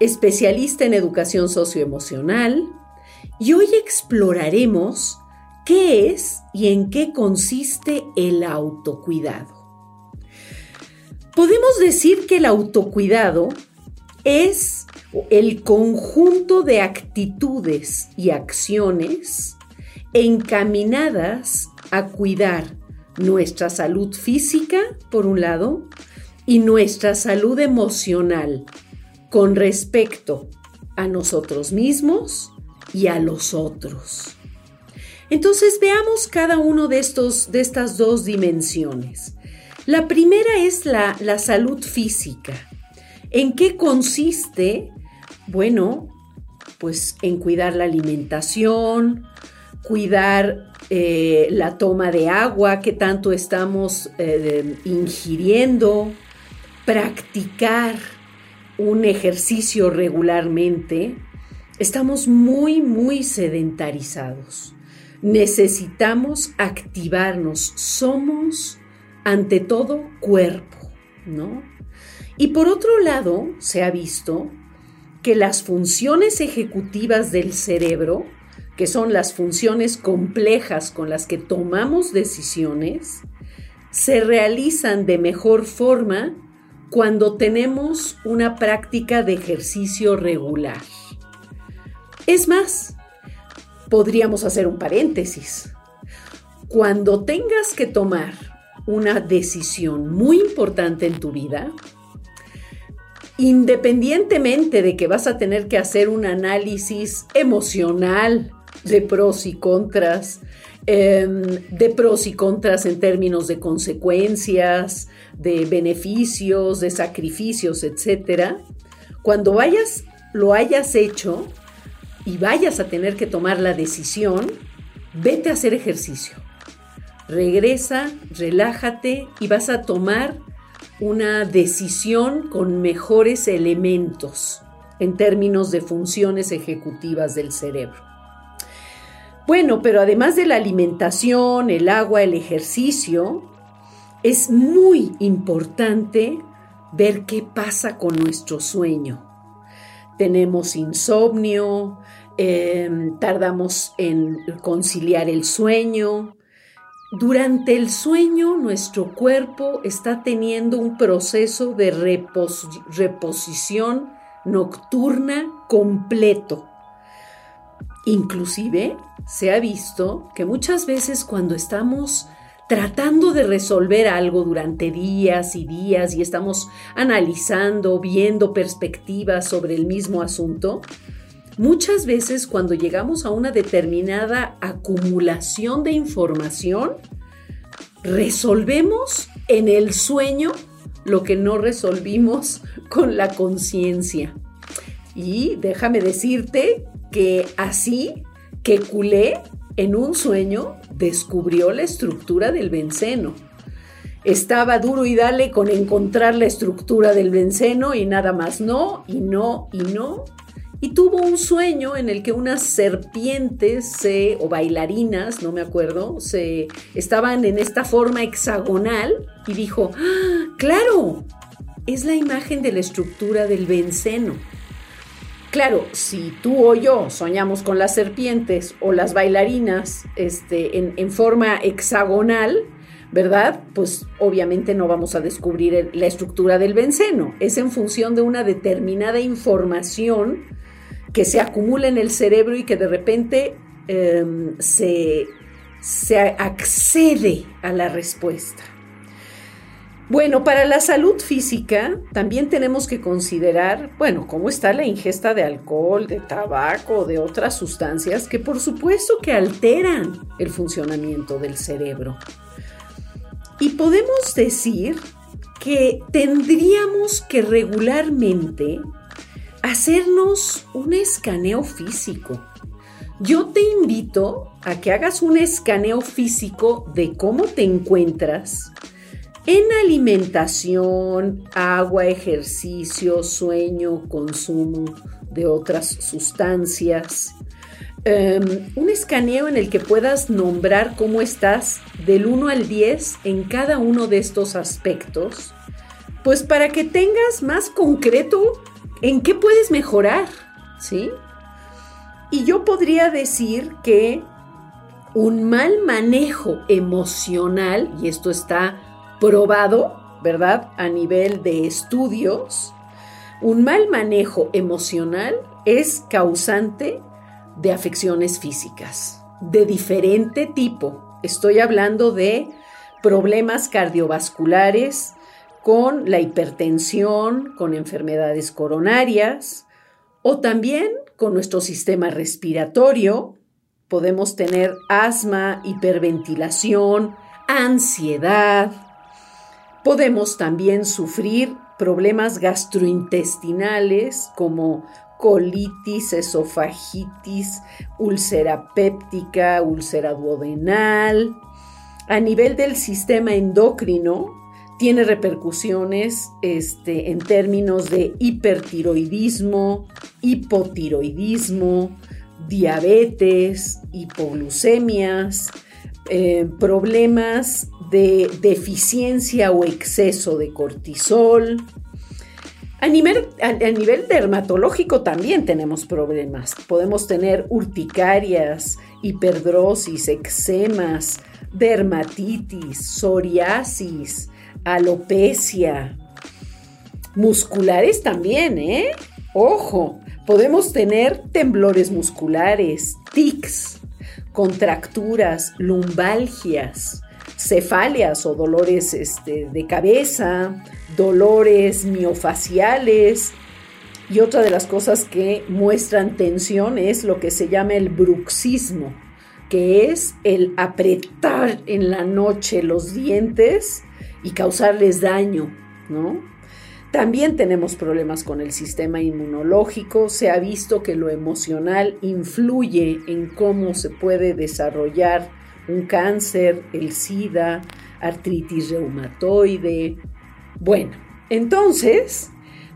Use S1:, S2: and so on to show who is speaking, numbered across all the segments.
S1: especialista en educación socioemocional, y hoy exploraremos qué es y en qué consiste el autocuidado. Podemos decir que el autocuidado es el conjunto de actitudes y acciones encaminadas a cuidar nuestra salud física, por un lado, y nuestra salud emocional con respecto a nosotros mismos y a los otros. Entonces veamos cada uno de, estos, de estas dos dimensiones. La primera es la, la salud física. ¿En qué consiste? Bueno, pues en cuidar la alimentación, cuidar eh, la toma de agua que tanto estamos eh, ingiriendo, practicar un ejercicio regularmente, estamos muy, muy sedentarizados. Necesitamos activarnos. Somos, ante todo, cuerpo, ¿no? Y por otro lado, se ha visto que las funciones ejecutivas del cerebro, que son las funciones complejas con las que tomamos decisiones, se realizan de mejor forma cuando tenemos una práctica de ejercicio regular. Es más, podríamos hacer un paréntesis. Cuando tengas que tomar una decisión muy importante en tu vida, independientemente de que vas a tener que hacer un análisis emocional de pros y contras, em, de pros y contras en términos de consecuencias, de beneficios, de sacrificios, etc. Cuando vayas, lo hayas hecho y vayas a tener que tomar la decisión, vete a hacer ejercicio. Regresa, relájate y vas a tomar una decisión con mejores elementos en términos de funciones ejecutivas del cerebro. Bueno, pero además de la alimentación, el agua, el ejercicio, es muy importante ver qué pasa con nuestro sueño. Tenemos insomnio, em, tardamos en conciliar el sueño. Durante el sueño nuestro cuerpo está teniendo un proceso de reposición nocturna completo. Inclusive se ha visto que muchas veces cuando estamos tratando de resolver algo durante días y días y estamos analizando, viendo perspectivas sobre el mismo asunto, muchas veces cuando llegamos a una determinada acumulación de información, resolvemos en el sueño lo que no resolvimos con la conciencia. Y déjame decirte que así que culé en un sueño descubrió la estructura del benceno. Estaba duro y dale con encontrar la estructura del benceno y nada más no, y no, y no. Y tuvo un sueño en el que unas serpientes se, o bailarinas, no me acuerdo, se estaban en esta forma hexagonal y dijo, ¡Ah, claro, es la imagen de la estructura del benceno. Claro, si tú o yo soñamos con las serpientes o las bailarinas este, en, forma hexagonal, ¿verdad? Pues obviamente no vamos a descubrir la estructura del benceno. Es en función de una determinada información que se acumula en el cerebro y que de repente em, se accede a la respuesta. Bueno, para la salud física también tenemos que considerar, bueno, cómo está la ingesta de alcohol, de tabaco, de otras sustancias que por supuesto que alteran el funcionamiento del cerebro. Y podemos decir que tendríamos que regularmente hacernos un escaneo físico. yo te invito a que hagas un escaneo físico de cómo te encuentras en alimentación, agua, ejercicio, sueño, consumo de otras sustancias. Em, un escaneo en el que puedas nombrar cómo estás del 1 al 10 en cada uno de estos aspectos, pues para que tengas más concreto en qué puedes mejorar, ¿sí? Y yo podría decir que un mal manejo emocional, y esto está probado, ¿verdad? A nivel de estudios, un mal manejo emocional es causante de afecciones físicas de diferente tipo. Estoy hablando de problemas cardiovasculares con la hipertensión, con enfermedades coronarias o también con nuestro sistema respiratorio. Podemos tener asma, hiperventilación, ansiedad. Podemos también sufrir problemas gastrointestinales como colitis, esofagitis, úlcera péptica, úlcera duodenal. A nivel del sistema endocrino, tiene repercusiones este, en términos de hipertiroidismo, hipotiroidismo, diabetes, hipoglucemias, eh, problemas de deficiencia o exceso de cortisol, a nivel, a, nivel, dermatológico también tenemos problemas. Podemos tener urticarias, hiperdrosis, eczemas, dermatitis, psoriasis, alopecia. Musculares también, ¿eh? Ojo, podemos tener temblores musculares, tics, contracturas, lumbalgias, cefalias o dolores este, de cabeza, dolores miofaciales. Y otra de las cosas que muestran tensión es lo que se llama el bruxismo, que es el apretar en la noche los dientes y causarles daño, ¿no? También tenemos problemas con el sistema inmunológico. Se ha visto que lo emocional influye en cómo se puede desarrollar un cáncer, el SIDA, artritis reumatoide. Bueno, entonces,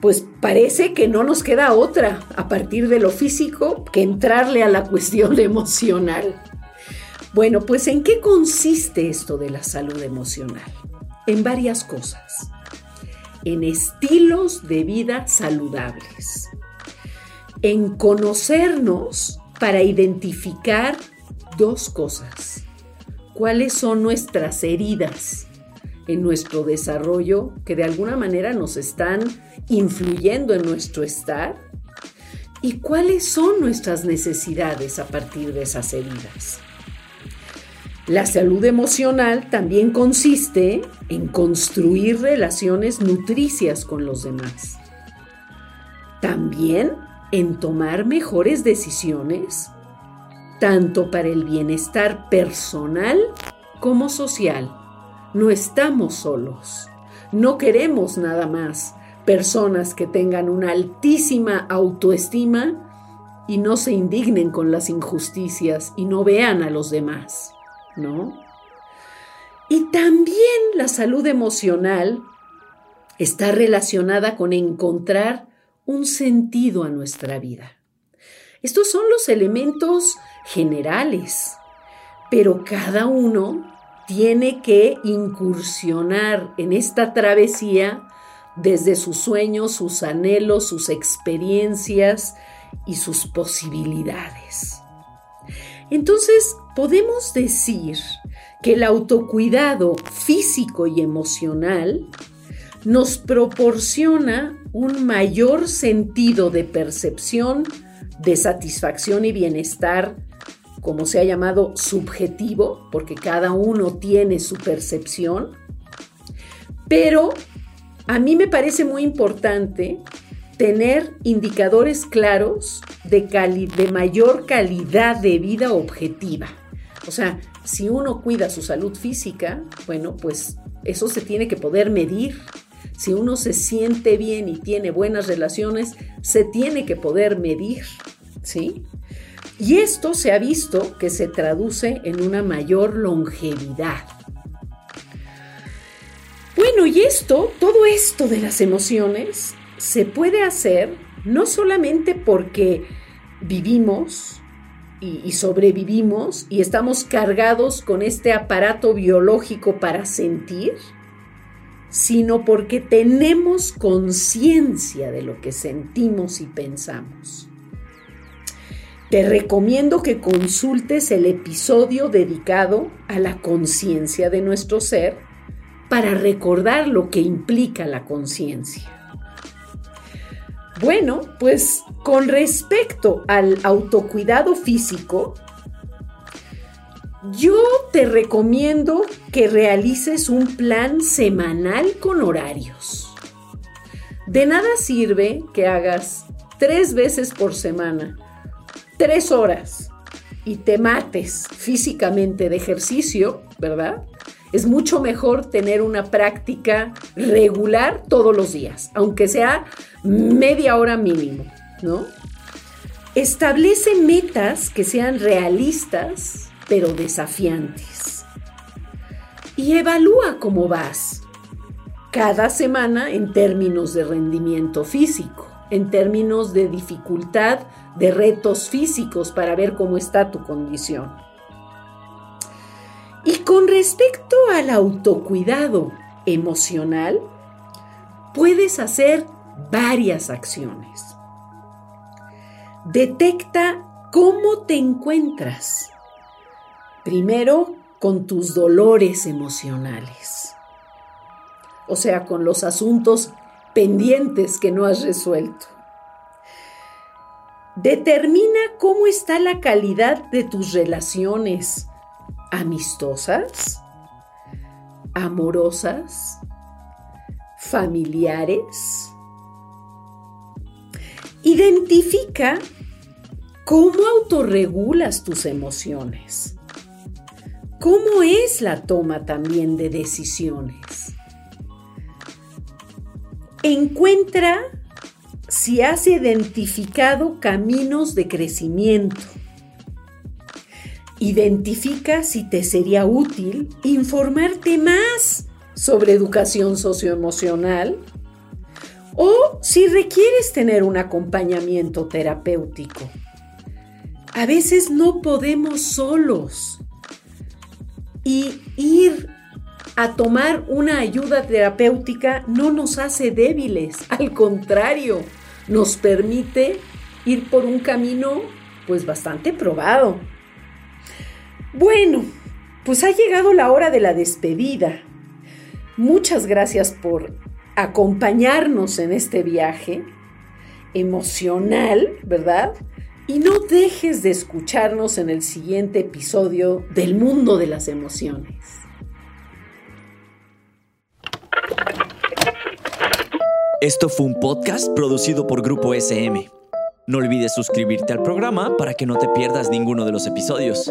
S1: pues parece que no nos queda otra a partir de lo físico que entrarle a la cuestión emocional. Bueno, pues ¿en qué consiste esto de la salud emocional? En varias cosas. En estilos de vida saludables. En conocernos para identificar dos cosas cuáles son nuestras heridas en nuestro desarrollo que de alguna manera nos están influyendo en nuestro estar y cuáles son nuestras necesidades a partir de esas heridas. La salud emocional también consiste en construir relaciones nutricias con los demás. También en tomar mejores decisiones tanto para el bienestar personal como social. No estamos solos. No queremos nada más personas que tengan una altísima autoestima y no se indignen con las injusticias y no vean a los demás, ¿no? Y también la salud emocional está relacionada con encontrar un sentido a nuestra vida. Estos son los elementos generales, pero cada uno tiene que incursionar en esta travesía desde sus sueños, sus anhelos, sus experiencias y sus posibilidades. Entonces, podemos decir que el autocuidado físico y emocional nos proporciona un mayor sentido de percepción, de satisfacción y bienestar como se ha llamado, subjetivo, porque cada uno tiene su percepción, pero a mí me parece muy importante tener indicadores claros de, mayor calidad de vida objetiva. O sea, si uno cuida su salud física, bueno, pues eso se tiene que poder medir. Si uno se siente bien y tiene buenas relaciones, se tiene que poder medir. ¿sí? Y esto se ha visto que se traduce en una mayor longevidad. Bueno, y esto, todo esto de las emociones, se puede hacer no solamente porque vivimos y, sobrevivimos y estamos cargados con este aparato biológico para sentir, sino porque tenemos conciencia de lo que sentimos y pensamos. Te recomiendo que consultes el episodio dedicado a la conciencia de nuestro ser para recordar lo que implica la conciencia. Bueno, pues con respecto al autocuidado físico, yo te recomiendo que realices un plan semanal con horarios. De nada sirve que hagas tres veces por semana, tres horas, y te mates físicamente de ejercicio, ¿verdad? Es mucho mejor tener una práctica regular todos los días, aunque sea media hora mínimo, ¿no? Establece metas que sean realistas, pero desafiantes. Y evalúa cómo vas cada semana en términos de rendimiento físico, en términos de dificultad, de retos físicos para ver cómo está tu condición. Con respecto al autocuidado emocional, puedes hacer varias acciones. Detecta cómo te encuentras. Primero, con tus dolores emocionales. O sea, con los asuntos pendientes que no has resuelto. Determina cómo está la calidad de tus relaciones amistosas, amorosas, familiares Identifica cómo autorregulas tus emociones. ¿Cómo es la toma también de decisiones? Encuentra si has identificado caminos de crecimiento. Identifica si te sería útil informarte más sobre educación socioemocional o si requieres tener un acompañamiento terapéutico. A veces no podemos solos y ir a tomar una ayuda terapéutica no nos hace débiles, al contrario, nos permite ir por un camino pues bastante probado. Bueno, pues ha llegado la hora de la despedida. Muchas gracias por acompañarnos en este viaje emocional, ¿verdad? Y no dejes de escucharnos en el siguiente episodio del mundo de las emociones.
S2: Esto fue un podcast producido por Grupo SM. No olvides suscribirte al programa para que no te pierdas ninguno de los episodios.